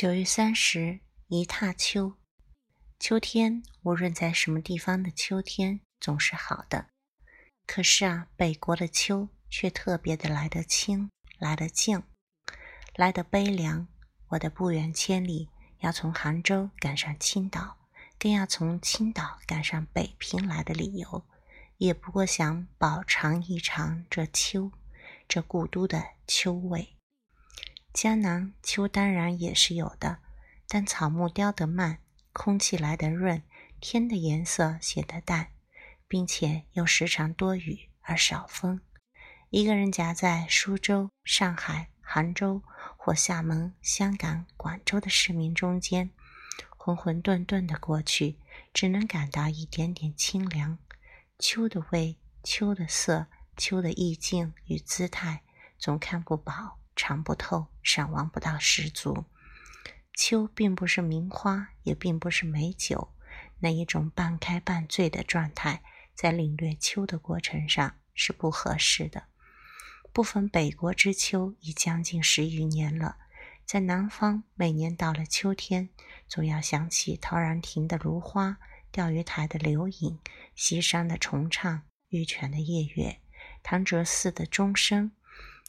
九月三十，一踏秋。秋天，无论在什么地方的秋天，总是好的。可是啊，北国的秋却特别的来得清，来得静，来得悲凉。我的不远千里，要从杭州赶上青岛，更要从青岛赶上北平来的理由，也不过想饱尝一尝这秋，这故都的秋味。江南秋当然也是有的，但草木凋得慢，空气来得润，天的颜色显得淡，并且又时常多雨而少风。一个人夹在苏州、上海、杭州或厦门、香港、广州的市民中间，混混沌沌的过去，只能感到一点点清凉。秋的味，秋的色，秋的意境与姿态，总看不饱。尝不透，赏玩不到十足。秋并不是名花，也并不是美酒，那一种半开半醉的状态，在领略秋的过程上是不合适的。不逢北国之秋已将近十余年了，在南方，每年到了秋天，总要想起陶然亭的芦花、钓鱼台的柳影、西山的重唱、玉泉的夜月、潭柘寺的钟声。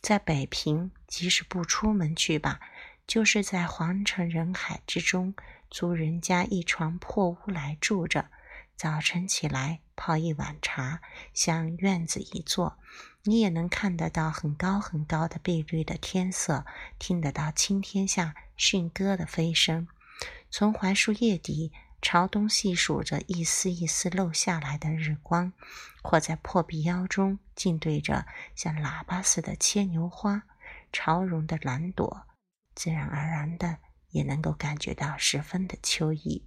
在北平，即使不出门去吧，就是在皇城人海之中租人家一床破屋来住着。早晨起来泡一碗茶，向院子一坐，你也能看得到很高很高的碧绿的天色，听得到青天下驯鸽的飞声。从槐树叶底。朝东细数着一丝一丝漏下来的日光，或在破壁腰中静对着像喇叭似的牵牛花，潮绒的蓝朵，自然而然的也能够感觉到十分的秋意。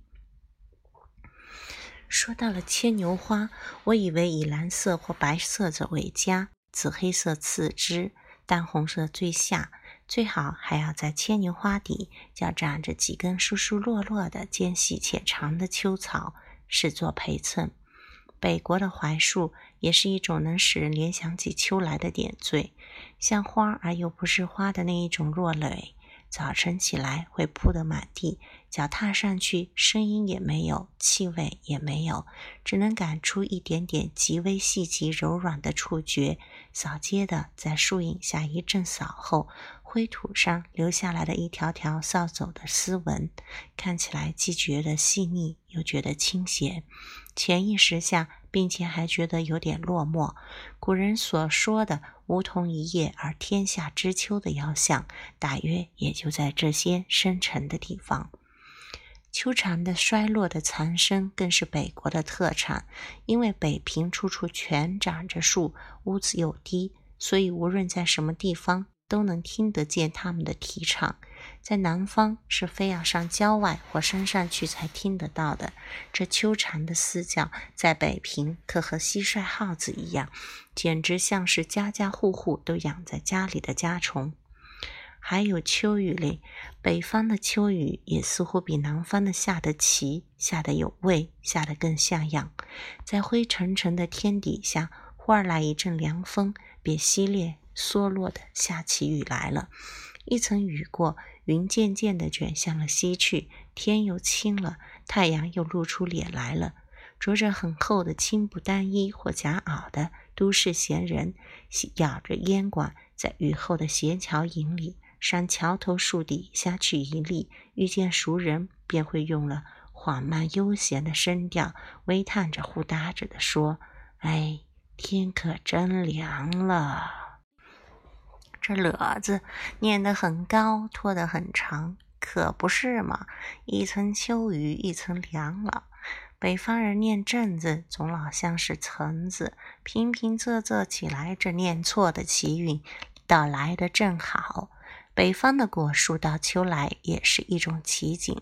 说到了牵牛花，我以为以蓝色或白色者为佳，紫黑色次之，淡红色最下。最好还要在牵牛花底脚长着几根疏疏落落的尖细且长的秋草，视作陪衬。北国的槐树也是一种能使人联想起秋来的点缀，像花而又不是花的那一种落蕾。早晨起来会铺得满地，脚踏上去声音也没有，气味也没有，只能感出一点点极微细极柔软的触觉。扫街的在树影下一阵扫后，灰土上留下来的一条条扫帚的丝纹，看起来既觉得细腻，又觉得清闲。潜意识下，并且还觉得有点落寞。古人所说的“梧桐一叶而天下知秋”的遥想，大约也就在这些深沉的地方。秋蝉的衰落的残声，更是北国的特产。因为北平处处全长着树，屋子又低，所以无论在什么地方，都能听得见它们的啼唱。在南方是非要上郊外或山上去才听得到的。这秋蝉的嘶叫，在北平可和蟋蟀、耗子一样，简直像是家家户户都养在家里的家虫。还有秋雨嘞，北方的秋雨也似乎比南方的下得齐，下得有味，下得更像样。在灰沉沉的天底下，忽而来一阵凉风，便淅沥缩落的下起雨来了。一层雨过，云渐渐地卷向了西去，天又清了，太阳又露出脸来了。着着很厚的青布单衣或夹袄的都市闲人，咬着烟管，在雨后的斜桥影里，上桥头树底下去一立，遇见熟人，便会用了缓慢悠闲的声调，微叹着、呼答着的说：“哎，天可真凉了。”这“了”字念得很高，拖得很长，可不是嘛？一层秋雨一层凉了。北方人念“正”字，总老像是“层”字，平平仄仄起来，这念错的奇韵倒来得正好。北方的果树到秋来也是一种奇景：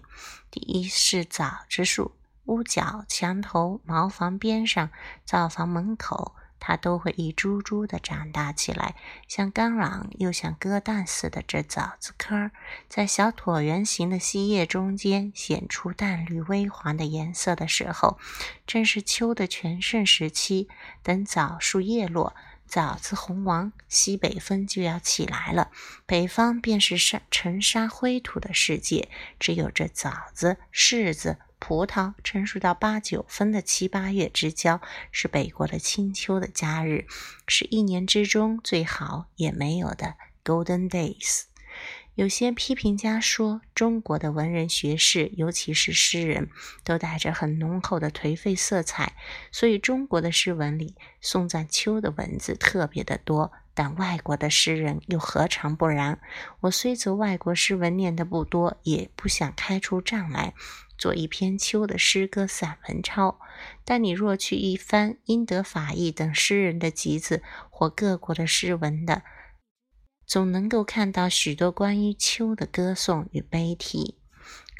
第一是枣子树，屋角、墙头、茅房边上、灶房门口。它都会一株株的长大起来，像干朗又像鸽蛋似的。这枣子壳儿在小椭圆形的细叶中间显出淡绿微黄的颜色的时候，正是秋的全盛时期。等枣树叶落，枣子红王，西北风就要起来了。北方便是沙尘沙灰土的世界，只有这枣子、柿子、葡萄成熟到八九分的七八月之交，是北国的清秋的佳日，是一年之中最好也没有的 Golden Days。有些批评家说，中国的文人学士，尤其是诗人，都带着很浓厚的颓废色彩，所以中国的诗文里颂赞秋的文字特别的多。但外国的诗人又何尝不然？我虽则外国诗文念得不多，也不想开出账来做一篇秋的诗歌散文抄。但你若去一翻英德法意等诗人的集子，或各国的诗文的，总能够看到许多关于秋的歌颂与悲啼。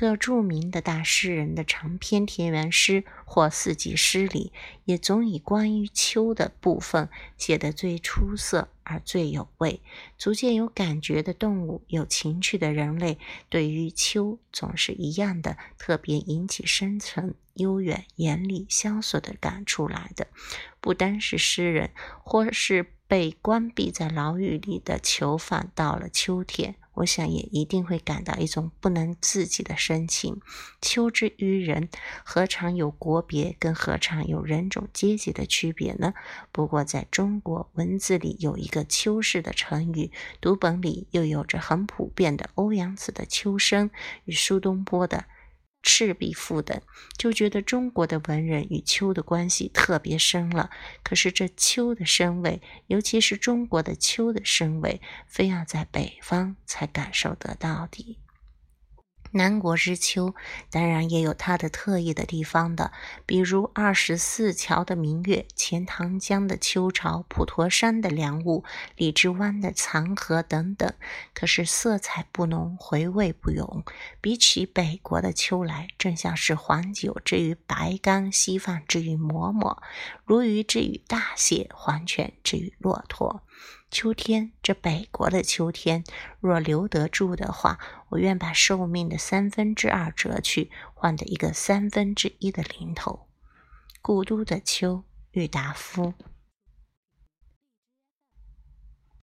各著名的大诗人的长篇田园诗或四季诗里，也总以关于秋的部分写得最出色而最有味。逐渐有感觉的动物，有情趣的人类，对于秋总是一样的，特别引起深沉、悠远、严厉、萧索的感触来的。不单是诗人，或是。被关闭在牢狱里的囚犯，到了秋天，我想也一定会感到一种不能自己的深情。秋之于人，何尝有国别，更何尝有人种阶级的区别呢？不过，在中国文字里有一个“秋氏”的成语，读本里又有着很普遍的欧阳子的《秋声》与苏东坡的。赤壁赋等，就觉得中国的文人与秋的关系特别深了。可是这秋的深味，尤其是中国的秋的深味，非要在北方才感受得到的。南国之秋，当然也有它的特异的地方的，比如二十四桥的明月、钱塘江的秋潮、普陀山的凉雾、荔枝湾的残荷等等。可是色彩不浓，回味不永。比起北国的秋来，正像是黄酒之于白干，稀饭之于馍馍，鲈鱼之于大蟹，黄犬之于骆驼。秋天，这北国的秋天，若留得住的话，我愿把寿命的三分之二折去，换得一个三分之一的零头。故都的秋，郁达夫。